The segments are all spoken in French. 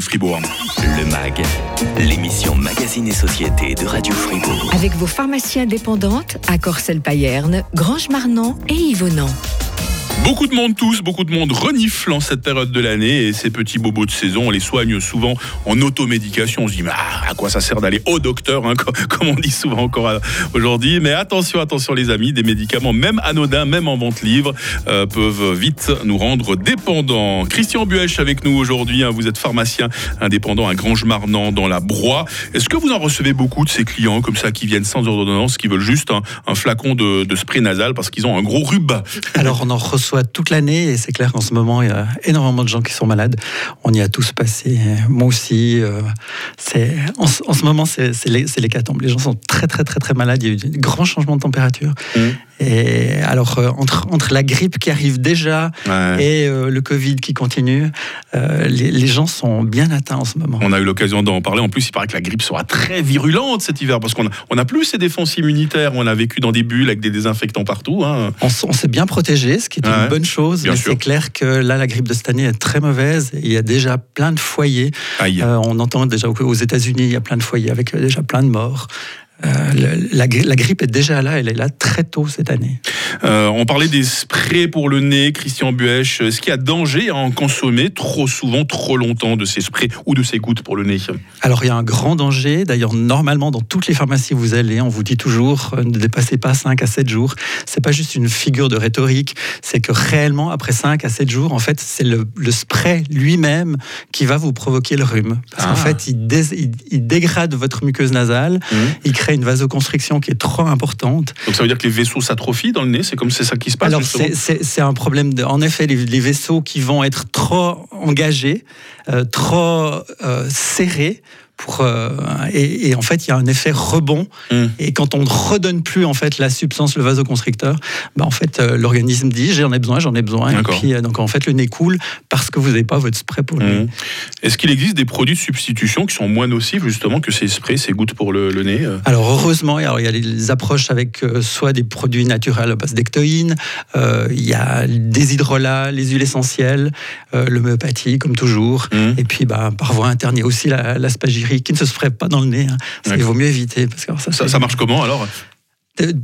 Fribourg. Le MAG, l'émission Magazine et Société de Radio Fribourg. Avec vos pharmacies indépendantes à Corcelles-Payerne, Grange-Marnan et Yvonand. Beaucoup de monde tous, beaucoup de monde renifle en cette période de l'année et ces petits bobos de saison, on les soigne souvent en automédication. On se dit, mais ah, à quoi ça sert d'aller au docteur, hein, comme on dit souvent encore aujourd'hui. Mais attention, attention les amis, des médicaments, même anodins, même en vente libre, euh, peuvent vite nous rendre dépendants. Christian Buech avec nous aujourd'hui, hein, vous êtes pharmacien indépendant à Grange-Marnan dans la Broye. Est-ce que vous en recevez beaucoup de ces clients comme ça qui viennent sans ordonnance, qui veulent juste un, flacon de, de, spray nasal parce qu'ils ont un gros rhume? Alors on en reçoit soit toute l'année et c'est clair qu'en ce moment il y a énormément de gens qui sont malades. On y a tous passé, moi aussi. Euh, c'est en, ce moment c'est l'hécatombe. Les gens sont très très très très malades. Il y a eu de grands changements de température. Mmh. Et alors, euh, entre, entre la grippe qui arrive déjà et euh, le Covid qui continue, euh, les, gens sont bien atteints en ce moment. On a eu l'occasion d'en parler. En plus, il paraît que la grippe sera très virulente cet hiver parce qu'on n'a on a plus ces défenses immunitaires. On a vécu dans des bulles avec des désinfectants partout. Hein. On, s'est bien protégé, ce qui est une bonne chose. mais c'est clair que là, la grippe de cette année est très mauvaise. il y a déjà plein de foyers. on entend déjà aux États-Unis, il y a plein de foyers avec déjà plein de morts. Euh, la, grippe est déjà là, elle est là très tôt cette année. Euh, on parlait des sprays pour le nez, Christian Buech. Est-ce qu'il y a danger à en consommer trop souvent, trop longtemps de ces sprays ou de ces gouttes pour le nez Alors il y a un grand danger. D'ailleurs, normalement, dans toutes les pharmacies où vous allez, on vous dit toujours euh, ne dépassez pas 5 à 7 jours. C'est pas juste une figure de rhétorique, c'est que réellement, après 5 à 7 jours, en fait, c'est le, spray lui-même qui va vous provoquer le rhume. Parce qu'en ah. fait, il, dégrade votre muqueuse nasale, mmh. il crée une vasoconstriction qui est trop importante. Donc ça veut dire que les vaisseaux s'atrophient dans le nez C'est comme c'est ça qui se passe Alors c'est un problème. De, en effet, les, vaisseaux qui vont être trop engagés, euh, trop euh, serrés, pour, euh, et, en fait, il y a un effet rebond. Hmm. Et quand on ne redonne plus en fait la substance, le vasoconstricteur, bah, en fait, euh, l'organisme dit j'en ai besoin, j'en ai besoin. Et puis, euh, donc en fait, le nez coule parce que vous n'avez pas votre spray pour le nez. Hmm. Est-ce qu'il existe des produits de substitution qui sont moins nocifs justement que ces sprays, ces gouttes pour le, nez Alors heureusement, alors, il y a les approches avec soit des produits naturels à base d'ectoïne, il y a des hydrolats, les huiles essentielles, l'homéopathie comme toujours, hmm. et puis bah, par voie interne, il y a aussi l'aspagir qui ne se ferait pas dans le nez. Hein. Il vaut mieux éviter. Parce que ça, ça marche comment alors?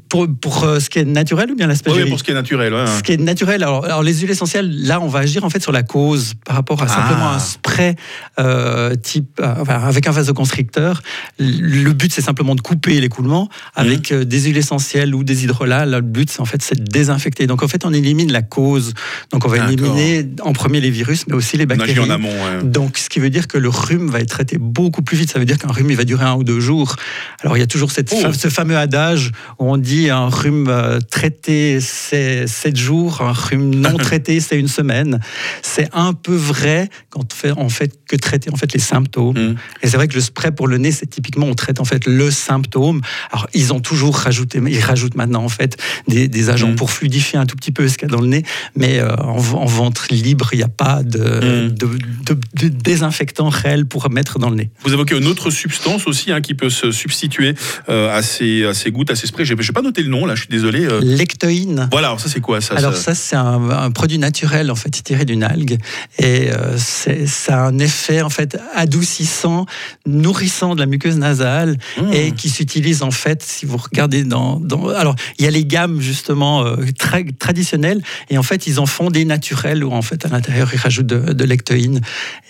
Pour, pour, euh, ce qui est naturel ou bien l'aspect Oui, pour ce qui est naturel. Ce qui est naturel. Alors, alors, les huiles essentielles, là, on va agir en fait sur la cause par rapport à simplement ah. un spray euh, type euh, avec un vasoconstricteur. Le but, c'est simplement de couper l'écoulement avec mmh. des huiles essentielles ou des hydrolats. le but, c'est en fait, c'est de désinfecter. Donc, en fait, on élimine la cause. Donc, on va éliminer en premier les virus, mais aussi les bactéries. en amont. Donc, ce qui veut dire que le rhume va être traité beaucoup plus vite. Ça veut dire qu'un rhume, il va durer un ou deux jours. Alors, il y a toujours cette, oh. ce fameux adage on dit un rhume euh, traité, c'est 7 jours, un rhume non traité, c'est une semaine. C'est un peu vrai quand on fait, en fait que traiter en fait les symptômes. Mm. Et c'est vrai que le spray pour le nez, c'est typiquement on traite en fait le symptôme. Alors ils ont toujours rajouté, ils rajoutent maintenant en fait des, agents mm. pour fluidifier un tout petit peu ce qu'il y a dans le nez, mais euh, en, vente libre, il n'y a pas mm. de, de, désinfectant réel pour mettre dans le nez. Vous évoquez une autre substance aussi hein, qui peut se substituer euh, à, ces, à ces gouttes, à ces sprays je n'ai pas noté le nom, là, je suis désolé. Euh. Lectoïne. Voilà, alors ça c'est quoi ça Alors ça, c'est un, produit naturel en fait tiré d'une algue et euh, ça a un effet en fait adoucissant, nourrissant de la muqueuse nasale mmh. et qui s'utilise en fait, si vous regardez dans, alors il y a les gammes justement euh, très traditionnelles et en fait ils en font des naturels où en fait à l'intérieur ils rajoutent de, lectoïne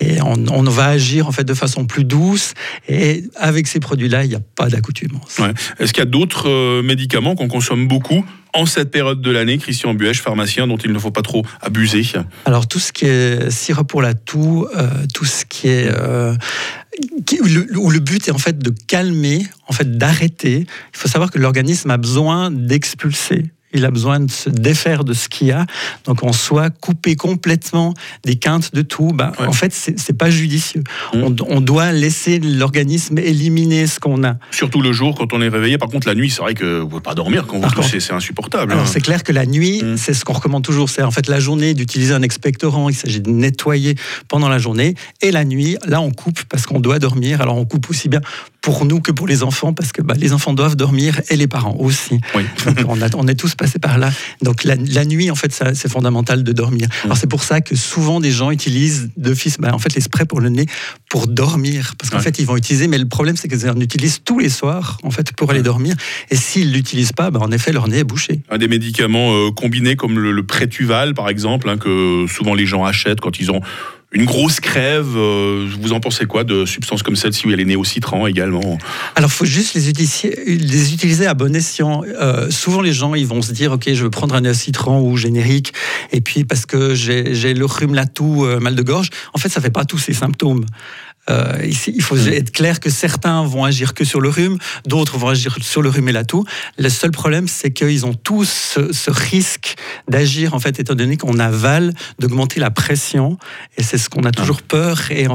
et on, on, va agir en fait de façon plus douce et avec ces produits-là il n'y a pas d'accoutumance. Ouais. Est-ce qu'il y a d'autres médicaments qu'on consomme beaucoup en cette période de l'année, Christian Buech, pharmacien, dont il ne faut pas trop abuser Alors tout ce qui est sirop pour la toux, euh, tout ce qui est euh, où le, but est en fait de calmer, en fait d'arrêter. Il faut savoir que l'organisme a besoin d'expulser il a besoin de se défaire de ce qu'il y a. Donc on soit coupé complètement des quintes de tout. Bah, En fait, c'est pas judicieux. Mmh. On, doit laisser l'organisme éliminer ce qu'on a. Surtout le jour quand on est réveillé. Par contre, la nuit, c'est vrai que vous pouvez pas dormir quand vous c'est insupportable. Alors hein. c'est clair que la nuit, mmh. c'est ce qu'on recommande toujours. C'est en fait la journée d'utiliser un expectorant. Il s'agit de nettoyer pendant la journée. Et la nuit, là, on coupe parce qu'on doit dormir. Alors on coupe aussi bien pour nous que pour les enfants, parce que bah, les enfants doivent dormir et les parents aussi. on, on, est tous passés par là. Donc la, nuit, en fait, c'est fondamental de dormir. Mm. Alors c'est pour ça que souvent des gens utilisent d'office, bah, en fait, les sprays pour le nez pour dormir, parce qu'en fait, ils vont utiliser. Mais le problème, c'est qu'ils en utilisent tous les soirs, en fait, pour aller dormir. Et s'ils l'utilisent pas, bah, en effet, leur nez est bouché. Un des médicaments euh, combinés comme le, le Prétuval, par exemple, hein, que souvent les gens achètent quand ils ont une grosse crève. Euh, vous en pensez quoi de substances comme celle-ci où il y a les néocitrans également? Alors, il faut juste les utiliser, les utiliser à bon escient. Euh, souvent, les gens, ils vont se dire, OK, je veux prendre un néocitran ou générique, et puis parce que j'ai le rhume, la toux, euh, mal de gorge. En fait, ça fait pas tous ces symptômes. Euh, il faut mm. être clair que certains vont agir que sur le rhume, d'autres vont agir sur le rhume et la toux. Le seul problème, c'est qu'ils ont tous ce, risque d'agir, en fait, étant donné qu'on avale, d'augmenter la pression. Et c'est ce qu'on a toujours ah. peur. Et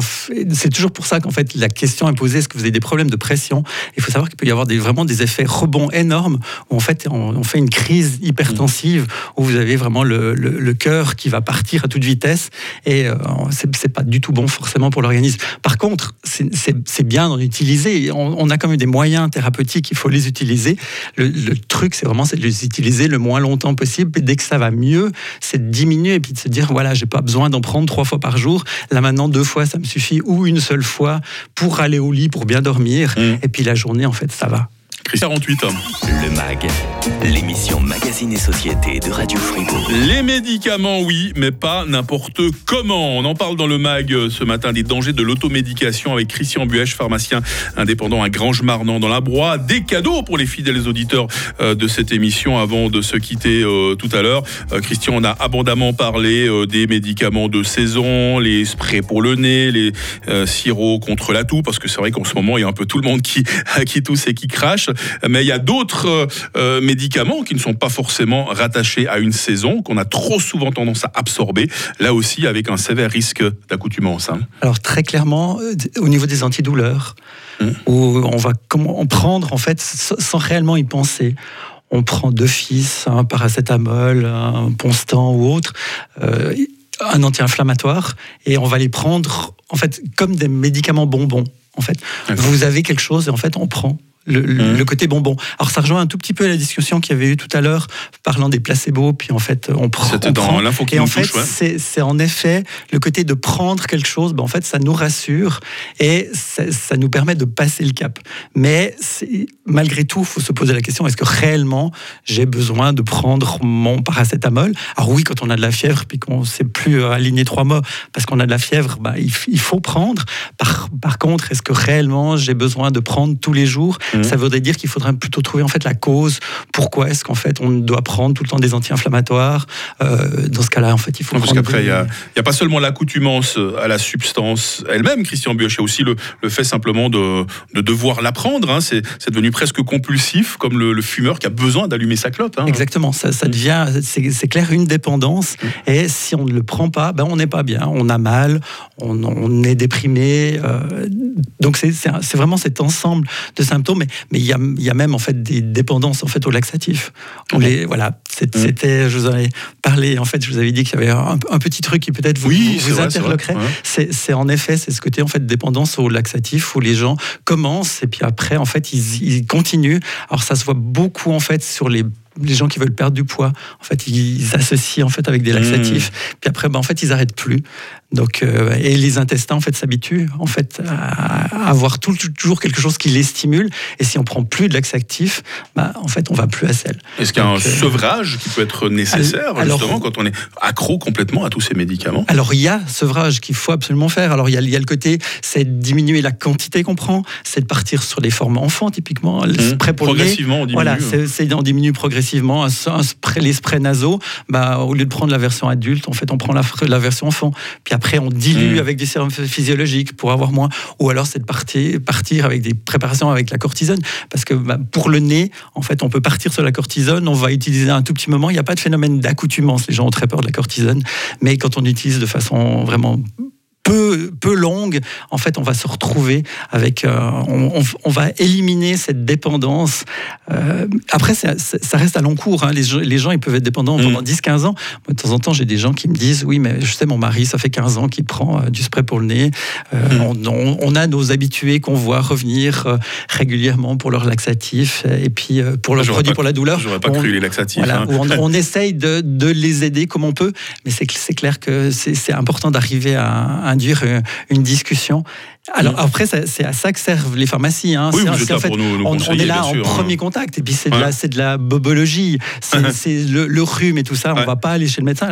c'est toujours pour ça qu'en fait, la question est posée est-ce que vous avez des problèmes de pression? Il faut savoir qu'il peut y avoir des, vraiment des effets rebonds énormes où en fait, on, fait une crise hypertensive où vous avez vraiment le, le, cœur qui va partir à toute vitesse. Et euh, c'est pas du tout bon forcément pour l'organisme. Par contre, c'est bien d'en utiliser. On, a quand même des moyens thérapeutiques, il faut les utiliser. Le, truc, c'est vraiment de les utiliser le moins longtemps possible. Et dès que ça va mieux, c'est de diminuer et puis de se dire voilà, j'ai pas besoin d'en prendre trois fois par jour. Là maintenant, deux fois, ça me suffit, ou une seule fois pour aller au lit, pour bien dormir. Mmh. Et puis la journée, en fait, ça va. 48. Le MAG, l'émission Magazine et Société de Radio Fribourg. Les médicaments, oui, mais pas n'importe comment. On en parle dans le MAG euh, ce matin des dangers de l'automédication avec Christian Buèche, pharmacien indépendant à Grange-Marnant dans la Broye. Des cadeaux pour les fidèles auditeurs euh, de cette émission avant de se quitter euh, tout à l'heure. Christian, on a abondamment parlé des médicaments de saison, les sprays pour le nez, les sirops contre la toux, parce que c'est vrai qu'en ce moment, il y a un peu tout le monde qui, qui tousse et qui crache mais il y a d'autres euh, médicaments qui ne sont pas forcément rattachés à une saison, qu'on a trop souvent tendance à absorber, là aussi avec un sévère risque d'accoutumance. Hein. Alors très clairement, euh, au niveau des antidouleurs, hum. où on va comment, prendre en fait sans réellement y penser on prend d'office un paracétamol, un Ponstan ou autre, un anti-inflammatoire, et on va les prendre en fait comme des médicaments bonbons. En fait, vous avez quelque chose et en fait on prend Mmh. le, côté bonbon. Alors ça rejoint un tout petit peu la discussion qu'il y avait eu tout à l'heure parlant des placebos, puis en fait on, prend. C'était dans l'info qui Et en fait, c'est en effet le côté de prendre quelque chose. Ben, en fait, ça nous rassure et ça, nous permet de passer le cap. Mais malgré tout, il faut se poser la question est-ce que réellement j'ai besoin de prendre mon paracétamol? Alors oui, quand on a de la fièvre, puis qu'on ne sait plus aligner trois mots parce qu'on a de la fièvre, ben, il, faut prendre. Par, par contre, est-ce que réellement j'ai besoin de prendre tous les jours? Mhm. Ça voudrait dire qu'il faudrait plutôt trouver en fait la cause. Pourquoi est-ce qu'en fait on doit prendre tout le temps des anti-inflammatoires? Euh, Dans ce cas-là, en fait, il faut. parce qu'après, il n'y a, a, pas seulement l'accoutumance à la substance elle-même, Christian Bioch, il y a aussi le, le fait simplement de, de devoir la prendre. Hein. C'est devenu presque compulsif, comme le, fumeur qui a besoin d'allumer sa clope. Hein. Exactement, ça, ça devient, c'est clair, une dépendance. Mhm. Et si on ne le prend pas, ben on n'est pas bien, on a mal, on, on est déprimé. Euh, donc c'est vraiment cet ensemble de symptômes mais mais il y a, y a, même en fait des dépendances en fait au laxatif. On les, voilà, mmh. c'était, je vous en ai parlé. En fait, je vous avais dit qu'il y avait un, petit truc qui peut-être vous, oui, vous, interloquerait. C'est en effet, c'est ce côté en fait dépendance au laxatif où les gens commencent et puis après en fait ils, ils continuent. Alors ça se voit beaucoup en fait sur les les gens qui veulent perdre du poids, en fait, ils associent en fait avec des laxatifs. Mmh. Puis après, ben, en fait, ils arrêtent plus. Donc, euh, et les intestins en fait s'habituent en fait à avoir toujours quelque chose qui les stimule. Et si on prend plus de laxatif, bah, en fait on va plus à sel. Est-ce qu'il y a un euh, sevrage qui peut être nécessaire justement quand on est accro complètement à tous ces médicaments? Alors il y a sevrage qu'il faut absolument faire. Alors il y a, il y a le côté, c'est diminuer la quantité qu'on prend, c'est de partir sur les formes enfants typiquement, mmh. pour progressivement, le nez. on diminue. Voilà, c'est on diminue progressivement. Un, spray, les sprays nasaux, bah, au lieu de prendre la version adulte, en fait on prend la, la version enfant. Puis après, on dilue mmh. avec des sérums physiologiques pour avoir moins. Ou alors, c'est de partir, partir avec des préparations avec la cortisone. Parce que bah, pour le nez, en fait, on peut partir sur la cortisone, on va utiliser un tout petit moment. Il n'y a pas de phénomène d'accoutumance. Les gens ont très peur de la cortisone. Mais quand on utilise de façon vraiment peu, peu longue, en fait, on va se retrouver avec, euh, on, on, va éliminer cette dépendance. Euh, après, ça, ça, reste à long cours. Hein. Les, les, gens, ils peuvent être dépendants mm. pendant 10-15 ans. de temps en temps, j'ai des gens qui me disent, oui, mais je sais, mon mari, ça fait 15 ans qu'il prend euh, du spray pour le nez. Mm. On, on, a nos habitués qu'on voit revenir régulièrement pour leur laxatif et puis pour leurs produits pour la douleur. J'aurais pas cru les laxatifs. Voilà, hein. on, essaye de, de, les aider comme on peut, mais c'est clair que c'est important d'arriver à, à induire une discussion alors mm. après, c'est à ça que servent les pharmacies. Hein. Oui, en fait, on, est là en premier contact. Et puis c'est de, la, de la bobologie, c'est le, rhume et tout ça. On ne va pas aller chez le médecin.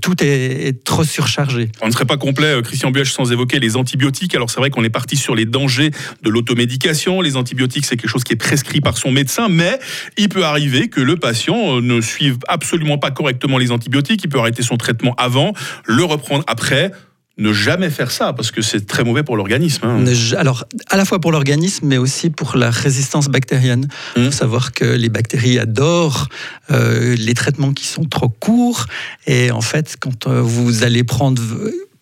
tout est, trop surchargé. On ne serait pas complet, euh, Christian Buech, sans évoquer les antibiotiques. Alors c'est vrai qu'on est parti sur les dangers de l'automédication. Les antibiotiques, c'est quelque chose qui est prescrit par son médecin, mais il peut arriver que le patient euh, ne suive absolument pas correctement les antibiotiques. Il peut arrêter son traitement avant, le reprendre après ne jamais faire ça parce que c'est très mauvais pour l'organisme. Hein. Alors, à la fois pour l'organisme, mais aussi pour la résistance bactérienne. Il faut mmh. savoir que les bactéries adorent euh, les traitements qui sont trop courts. Et en fait, quand euh, vous allez prendre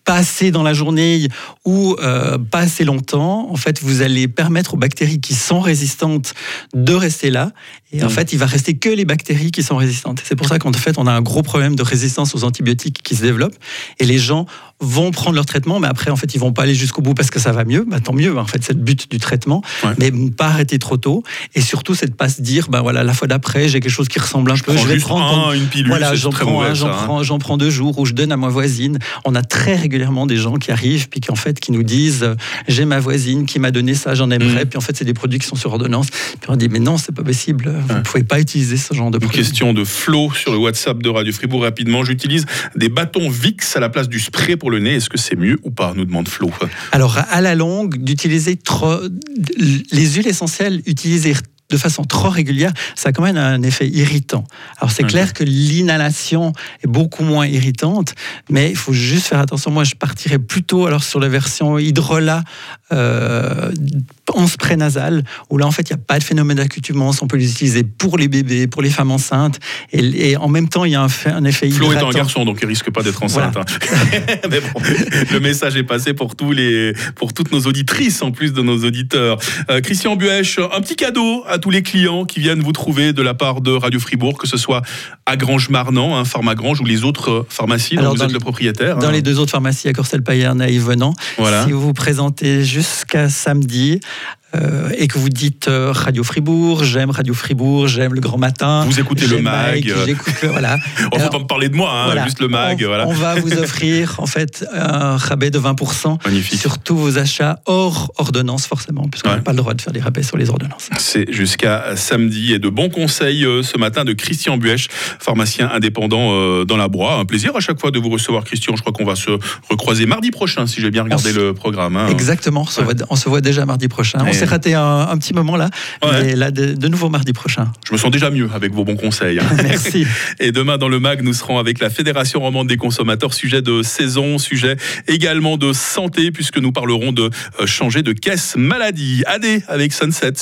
pas assez dans la journée ou euh, pas assez longtemps, en fait, vous allez permettre aux bactéries qui sont résistantes de rester là. Et en mmh. fait, il va rester que les bactéries qui sont résistantes. C'est pour ça qu'en fait, on a un gros problème de résistance aux antibiotiques qui se développe. Et les gens vont prendre leur traitement, mais après, en fait, ils vont pas aller jusqu'au bout parce que ça va mieux. Bah, tant mieux, en fait, c'est le but du traitement. Mais pas arrêter trop tôt. Et surtout, c'est de pas se dire, ben voilà, la fois d'après, j'ai quelque chose qui ressemble un peu. Je vais prendre une pilule. Voilà, j'en prends, j'en hein. prends, j'en prends deux jours ou je donne à ma voisine. On a très régulièrement des gens qui arrivent puis qui en fait qui nous disent, euh, j'ai ma voisine qui m'a donné ça, j'en aimerais. Mm. Puis en fait, c'est des produits qui sont sur ordonnance. Puis on dit, mais non, c'est pas possible. Vous ne pouvez pas utiliser ce genre de produits. Une question de Flo sur le WhatsApp de Radio Fribourg rapidement. J'utilise des bâtons VIX à la place du spray pour le nez. Est-ce que c'est mieux ou pas nous demande Flo. Alors, à la longue, d'utiliser trop. Les huiles essentielles utilisées de façon trop régulière, ça a quand même un effet irritant. Alors c'est clair que l'inhalation est beaucoup moins irritante, mais il faut juste faire attention. Moi, je partirais plutôt alors sur la version hydrolat euh, en spray nasal, où là en fait il n'y a pas de phénomène d'accoutumance. On peut l'utiliser pour les bébés, pour les femmes enceintes, et, en même temps il y a un, un effet Flo est un garçon, donc il risque pas d'être enceinte. Hein. mais bon, le message est passé pour tous les, pour toutes nos auditrices en plus de nos auditeurs. Euh, Christian Buech, un petit cadeau à tous les clients qui viennent vous trouver de la part de Radio Fribourg, que ce soit à Grange-Marnan, hein, Pharmagrange ou les autres pharmacies dont vous êtes le propriétaire. Dans hein. les deux autres pharmacies, à Corsel-Payerne et Yvenant. Voilà. Si vous vous présentez jusqu'à samedi, euh, et que vous dites euh, Radio Fribourg, j'aime Radio Fribourg, j'aime le grand matin. Vous écoutez le mag. J'écoute voilà. on va pas me parler de moi, hein, juste le mag. On, voilà. on va vous offrir en fait un rabais de 20% Magnifique. sur tous vos achats hors ordonnance forcément, puisqu'on n'a pas le droit de faire des rabais sur les ordonnances. C'est jusqu'à samedi et de bons conseils euh, ce matin de Christian Buech, pharmacien indépendant dans la Broie. Un plaisir à chaque fois de vous recevoir, Christian. Je crois qu'on va se recroiser mardi prochain, si j'ai bien regardé le programme. Hein. Exactement, on se, voit, on se, voit, déjà mardi prochain s'est raté un, petit moment là. Mais là, de, nouveau mardi prochain. Je me sens déjà mieux avec vos bons conseils. Hein. Merci. Et demain, dans le MAG, nous serons avec la Fédération romande des consommateurs, sujet de saison, sujet également de santé, puisque nous parlerons de euh, changer de caisse maladie. Adé avec Sunset.